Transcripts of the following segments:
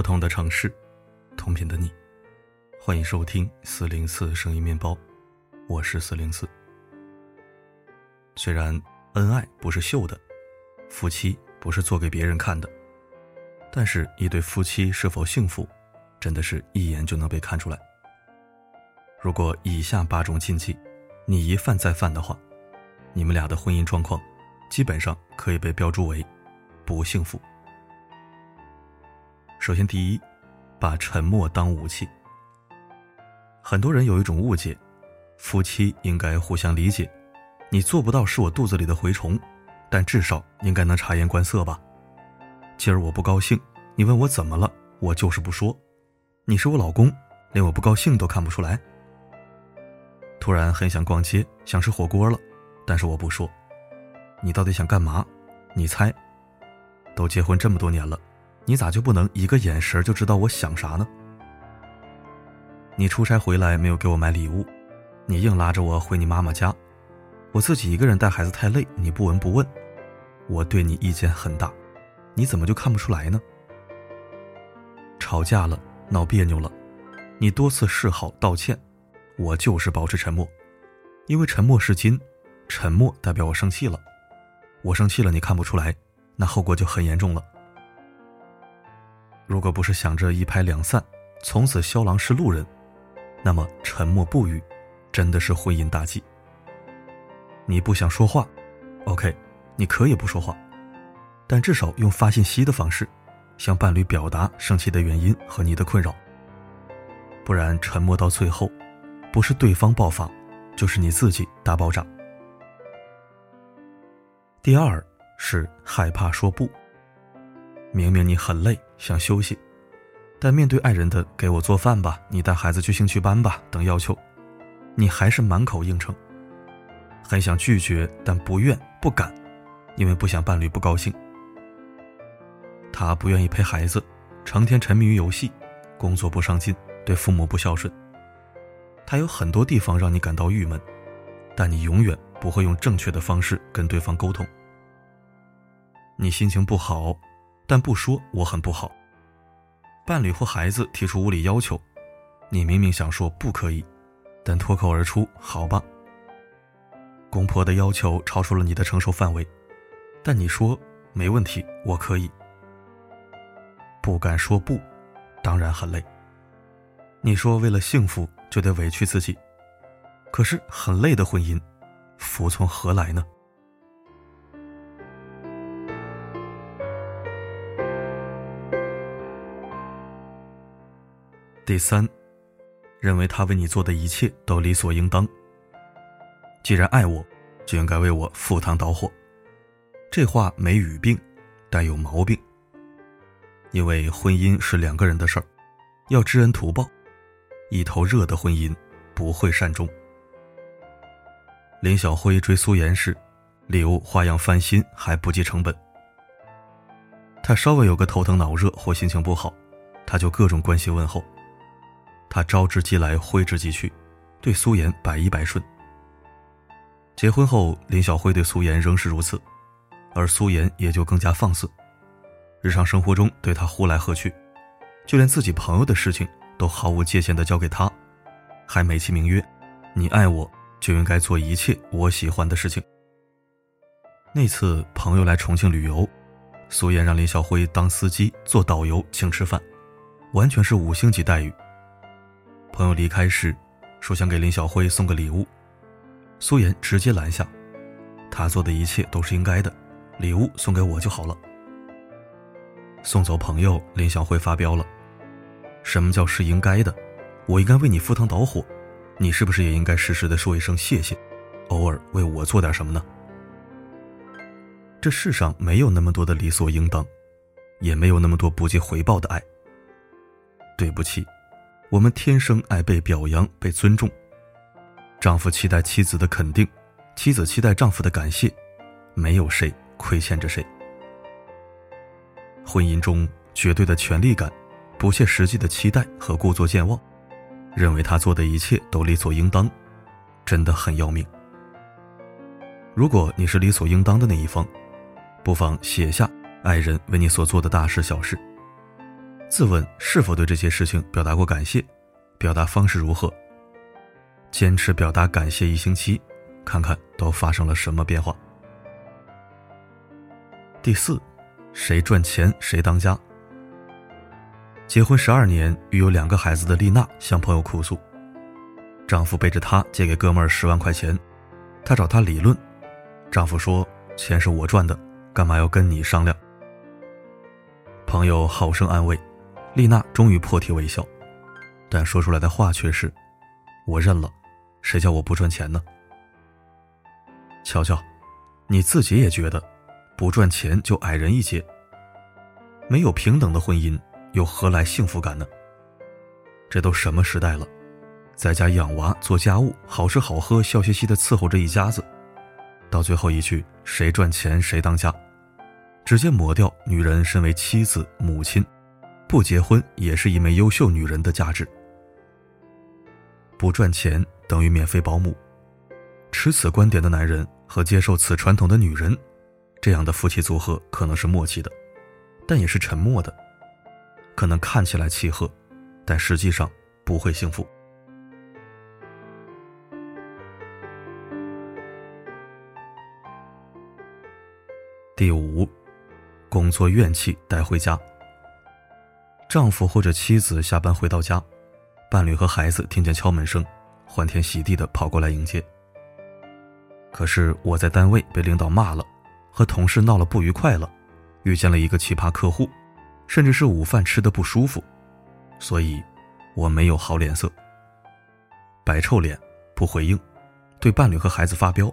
不同的城市，同频的你，欢迎收听四零四声音面包，我是四零四。虽然恩爱不是秀的，夫妻不是做给别人看的，但是，一对夫妻是否幸福，真的是一眼就能被看出来。如果以下八种禁忌你一犯再犯的话，你们俩的婚姻状况基本上可以被标注为不幸福。首先，第一，把沉默当武器。很多人有一种误解，夫妻应该互相理解。你做不到是我肚子里的蛔虫，但至少应该能察言观色吧。今儿我不高兴，你问我怎么了，我就是不说。你是我老公，连我不高兴都看不出来。突然很想逛街，想吃火锅了，但是我不说。你到底想干嘛？你猜。都结婚这么多年了。你咋就不能一个眼神就知道我想啥呢？你出差回来没有给我买礼物，你硬拉着我回你妈妈家，我自己一个人带孩子太累，你不闻不问，我对你意见很大，你怎么就看不出来呢？吵架了，闹别扭了，你多次示好道歉，我就是保持沉默，因为沉默是金，沉默代表我生气了，我生气了你看不出来，那后果就很严重了。如果不是想着一拍两散，从此萧郎是路人，那么沉默不语，真的是婚姻大忌。你不想说话，OK，你可以不说话，但至少用发信息的方式，向伴侣表达生气的原因和你的困扰。不然沉默到最后，不是对方爆发，就是你自己大爆炸。第二是害怕说不。明明你很累，想休息，但面对爱人的“给我做饭吧，你带孩子去兴趣班吧”等要求，你还是满口应承。很想拒绝，但不愿、不敢，因为不想伴侣不高兴。他不愿意陪孩子，成天沉迷于游戏，工作不上进，对父母不孝顺。他有很多地方让你感到郁闷，但你永远不会用正确的方式跟对方沟通。你心情不好。但不说我很不好。伴侣或孩子提出无理要求，你明明想说不可以，但脱口而出好吧。公婆的要求超出了你的承受范围，但你说没问题，我可以。不敢说不，当然很累。你说为了幸福就得委屈自己，可是很累的婚姻，服从何来呢？第三，认为他为你做的一切都理所应当。既然爱我，就应该为我赴汤蹈火。这话没语病，但有毛病。因为婚姻是两个人的事儿，要知恩图报。一头热的婚姻不会善终。林小辉追苏妍时，礼物花样翻新，还不计成本。他稍微有个头疼脑热或心情不好，他就各种关心问候。他招之即来，挥之即去，对苏妍百依百顺。结婚后，林小辉对苏妍仍是如此，而苏妍也就更加放肆。日常生活中，对他呼来喝去，就连自己朋友的事情都毫无界限的交给他，还美其名曰：“你爱我，就应该做一切我喜欢的事情。”那次朋友来重庆旅游，苏妍让林小辉当司机、做导游、请吃饭，完全是五星级待遇。朋友离开时，说想给林小辉送个礼物，苏妍直接拦下，他做的一切都是应该的，礼物送给我就好了。送走朋友，林小辉发飙了：“什么叫是应该的？我应该为你赴汤蹈火，你是不是也应该适时的说一声谢谢，偶尔为我做点什么呢？”这世上没有那么多的理所应当，也没有那么多不计回报的爱。对不起。我们天生爱被表扬、被尊重。丈夫期待妻子的肯定，妻子期待丈夫的感谢，没有谁亏欠着谁。婚姻中绝对的权力感、不切实际的期待和故作健忘，认为他做的一切都理所应当，真的很要命。如果你是理所应当的那一方，不妨写下爱人为你所做的大事小事。自问是否对这些事情表达过感谢，表达方式如何。坚持表达感谢一星期，看看都发生了什么变化。第四，谁赚钱谁当家。结婚十二年，育有两个孩子的丽娜向朋友哭诉，丈夫背着她借给哥们儿十万块钱，她找他理论，丈夫说钱是我赚的，干嘛要跟你商量？朋友好生安慰，丽娜终于破涕为笑，但说出来的话却是：我认了。谁叫我不赚钱呢？瞧瞧，你自己也觉得，不赚钱就矮人一截。没有平等的婚姻，又何来幸福感呢？这都什么时代了，在家养娃、做家务、好吃好喝、笑嘻嘻的伺候着一家子，到最后一句“谁赚钱谁当家”，直接抹掉女人身为妻子、母亲，不结婚也是一枚优秀女人的价值。不赚钱。等于免费保姆，持此观点的男人和接受此传统的女人，这样的夫妻组合可能是默契的，但也是沉默的，可能看起来契合，但实际上不会幸福。第五，工作怨气带回家。丈夫或者妻子下班回到家，伴侣和孩子听见敲门声。欢天喜地的跑过来迎接。可是我在单位被领导骂了，和同事闹了不愉快了，遇见了一个奇葩客户，甚至是午饭吃的不舒服，所以我没有好脸色，摆臭脸，不回应，对伴侣和孩子发飙。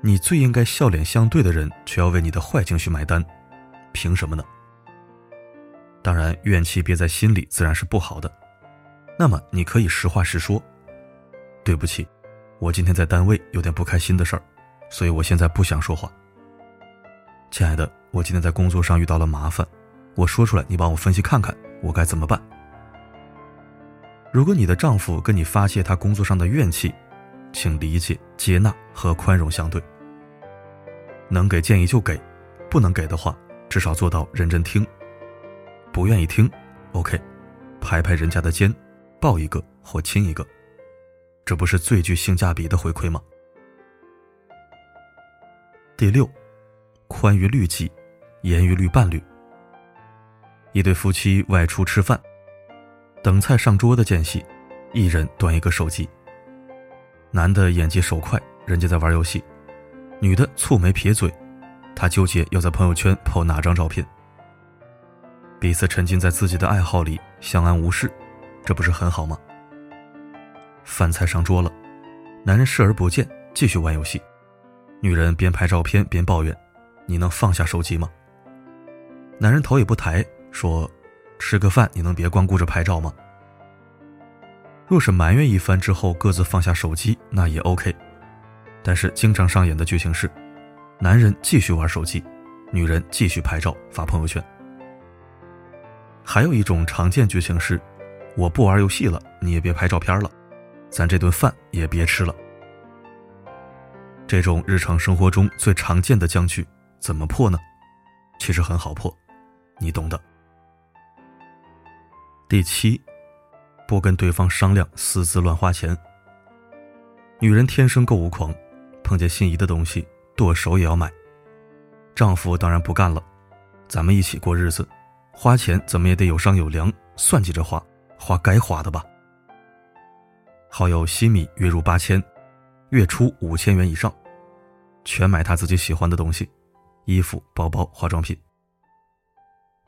你最应该笑脸相对的人，却要为你的坏情绪买单，凭什么呢？当然，怨气憋在心里自然是不好的，那么你可以实话实说。对不起，我今天在单位有点不开心的事儿，所以我现在不想说话。亲爱的，我今天在工作上遇到了麻烦，我说出来，你帮我分析看看，我该怎么办？如果你的丈夫跟你发泄他工作上的怨气，请理解、接纳和宽容相对。能给建议就给，不能给的话，至少做到认真听。不愿意听，OK，拍拍人家的肩，抱一个或亲一个。这不是最具性价比的回馈吗？第六，宽于律己，严于律伴侣。一对夫妻外出吃饭，等菜上桌的间隙，一人端一个手机。男的眼疾手快，人家在玩游戏；女的蹙眉撇嘴，她纠结要在朋友圈 po 哪张照片。彼此沉浸在自己的爱好里，相安无事，这不是很好吗？饭菜上桌了，男人视而不见，继续玩游戏。女人边拍照片边抱怨：“你能放下手机吗？”男人头也不抬说：“吃个饭，你能别光顾着拍照吗？”若是埋怨一番之后各自放下手机，那也 OK。但是经常上演的剧情是：男人继续玩手机，女人继续拍照发朋友圈。还有一种常见剧情是：我不玩游戏了，你也别拍照片了。咱这顿饭也别吃了。这种日常生活中最常见的僵局怎么破呢？其实很好破，你懂的。第七，不跟对方商量，私自乱花钱。女人天生购物狂，碰见心仪的东西，剁手也要买。丈夫当然不干了，咱们一起过日子，花钱怎么也得有商有量，算计着花，花该花的吧。好友西米月入八千，月初五千元以上，全买她自己喜欢的东西，衣服、包包、化妆品。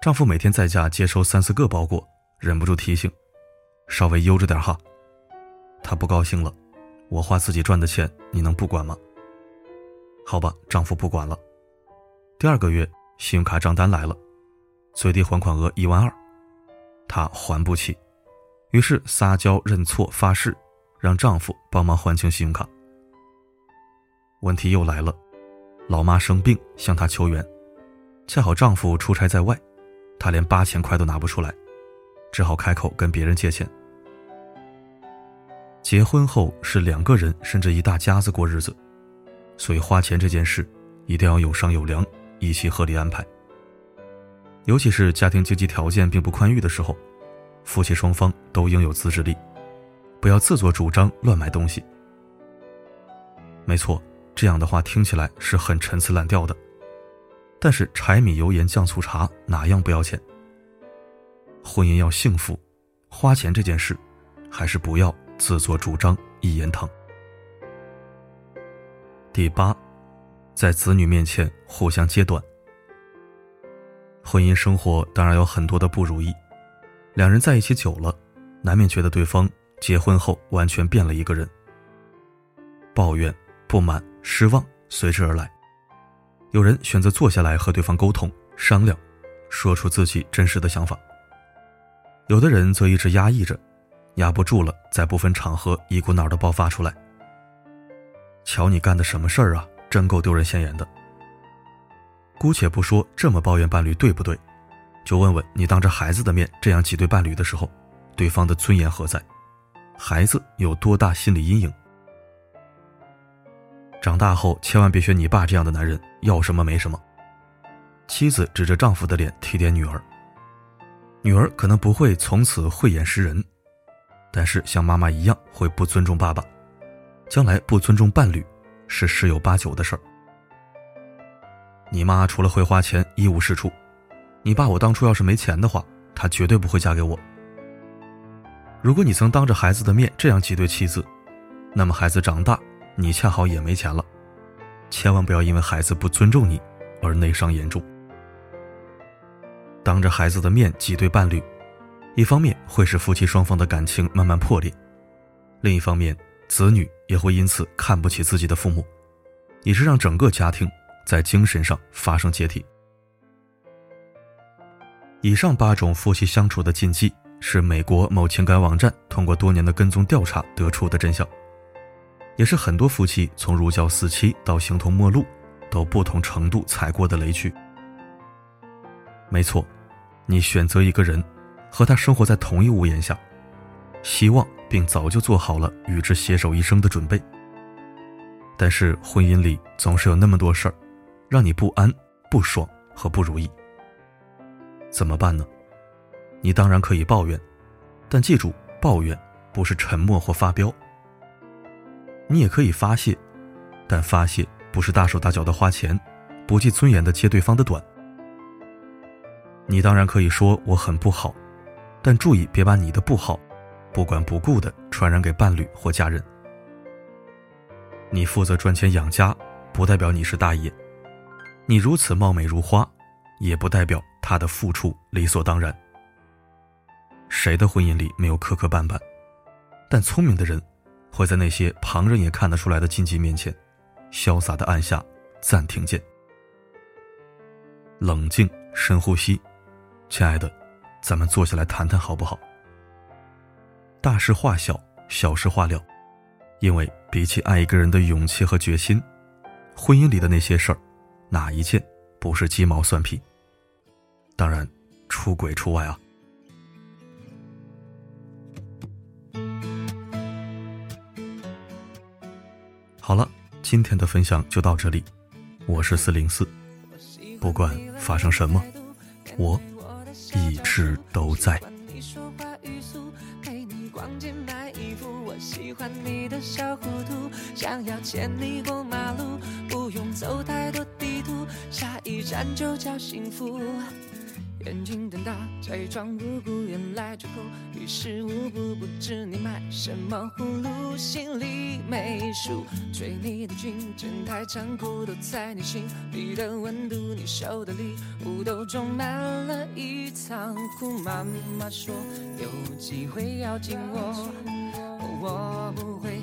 丈夫每天在家接收三四个包裹，忍不住提醒：“稍微悠着点哈。”她不高兴了：“我花自己赚的钱，你能不管吗？”好吧，丈夫不管了。第二个月，信用卡账单来了，最低还款额一万二，她还不起，于是撒娇认错发誓。让丈夫帮忙还清信用卡。问题又来了，老妈生病向她求援，恰好丈夫出差在外，她连八千块都拿不出来，只好开口跟别人借钱。结婚后是两个人甚至一大家子过日子，所以花钱这件事一定要有商有量，一起合理安排。尤其是家庭经济条件并不宽裕的时候，夫妻双方都应有自制力，不要自作主张乱买东西。没错，这样的话听起来是很陈词滥调的，但是柴米油盐酱醋茶哪样不要钱？婚姻要幸福，花钱这件事，还是不要自作主张一言堂。第八，在子女面前互相揭短。婚姻生活当然有很多的不如意，两人在一起久了，难免觉得对方结婚后完全变了一个人。抱怨、不满、失望随之而来。有人选择坐下来和对方沟通商量，说出自己真实的想法。有的人则一直压抑着，压不住了，在部分场合一股脑的爆发出来。瞧你干的什么事儿啊！真够丢人现眼的。姑且不说这么抱怨伴侣对不对，就问问你当着孩子的面这样挤兑伴侣的时候，对方的尊严何在？孩子有多大心理阴影？长大后千万别学你爸这样的男人，要什么没什么。妻子指着丈夫的脸提点女儿，女儿可能不会从此慧眼识人，但是像妈妈一样会不尊重爸爸。将来不尊重伴侣，是十有八九的事儿。你妈除了会花钱一无是处，你爸我当初要是没钱的话，他绝对不会嫁给我。如果你曾当着孩子的面这样挤兑妻子，那么孩子长大，你恰好也没钱了。千万不要因为孩子不尊重你而内伤严重。当着孩子的面挤兑伴侣，一方面会使夫妻双方的感情慢慢破裂，另一方面。子女也会因此看不起自己的父母，你是让整个家庭在精神上发生解体。以上八种夫妻相处的禁忌，是美国某情感网站通过多年的跟踪调查得出的真相，也是很多夫妻从如胶似漆到形同陌路，都不同程度踩过的雷区。没错，你选择一个人，和他生活在同一屋檐下，希望。并早就做好了与之携手一生的准备。但是婚姻里总是有那么多事儿，让你不安、不爽和不如意。怎么办呢？你当然可以抱怨，但记住，抱怨不是沉默或发飙。你也可以发泄，但发泄不是大手大脚的花钱，不计尊严的揭对方的短。你当然可以说我很不好，但注意别把你的不好。不管不顾的传染给伴侣或家人。你负责赚钱养家，不代表你是大爷；你如此貌美如花，也不代表他的付出理所当然。谁的婚姻里没有磕磕绊绊？但聪明的人会在那些旁人也看得出来的禁忌面前，潇洒的按下暂停键。冷静，深呼吸，亲爱的，咱们坐下来谈谈好不好？大事化小，小事化了，因为比起爱一个人的勇气和决心，婚姻里的那些事儿，哪一件不是鸡毛蒜皮？当然，出轨除外啊。好了，今天的分享就到这里，我是四零四，不管发生什么，我一直都在。想要牵你过马路，不用走太多下一站就叫幸福。眼睛瞪大，假装无辜，原来出口于事无补，不知你买什么葫芦，心里没数。追你的军阵太残酷，都在你心里的温度，你收的礼物都装满了一仓库。妈妈说有机会要紧握，我不会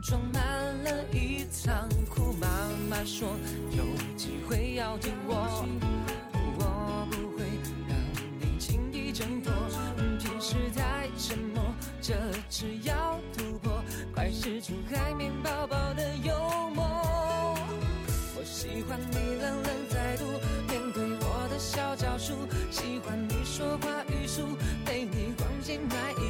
装满了一仓库。妈妈说有机会要听我，我不会让你轻易挣脱。平时太沉默，这次要突破，快使出海绵宝宝的幽默。我喜欢你冷冷态度，面对我的小招数，喜欢你说话语速，陪你逛街买衣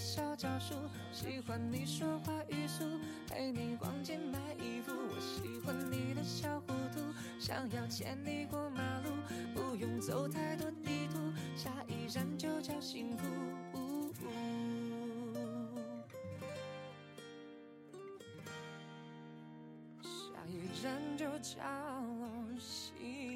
小招数，喜欢你说话语速，陪你逛街买衣服。我喜欢你的小糊涂，想要牵你过马路，不用走太多地图，下一站就叫幸福。下一站就叫幸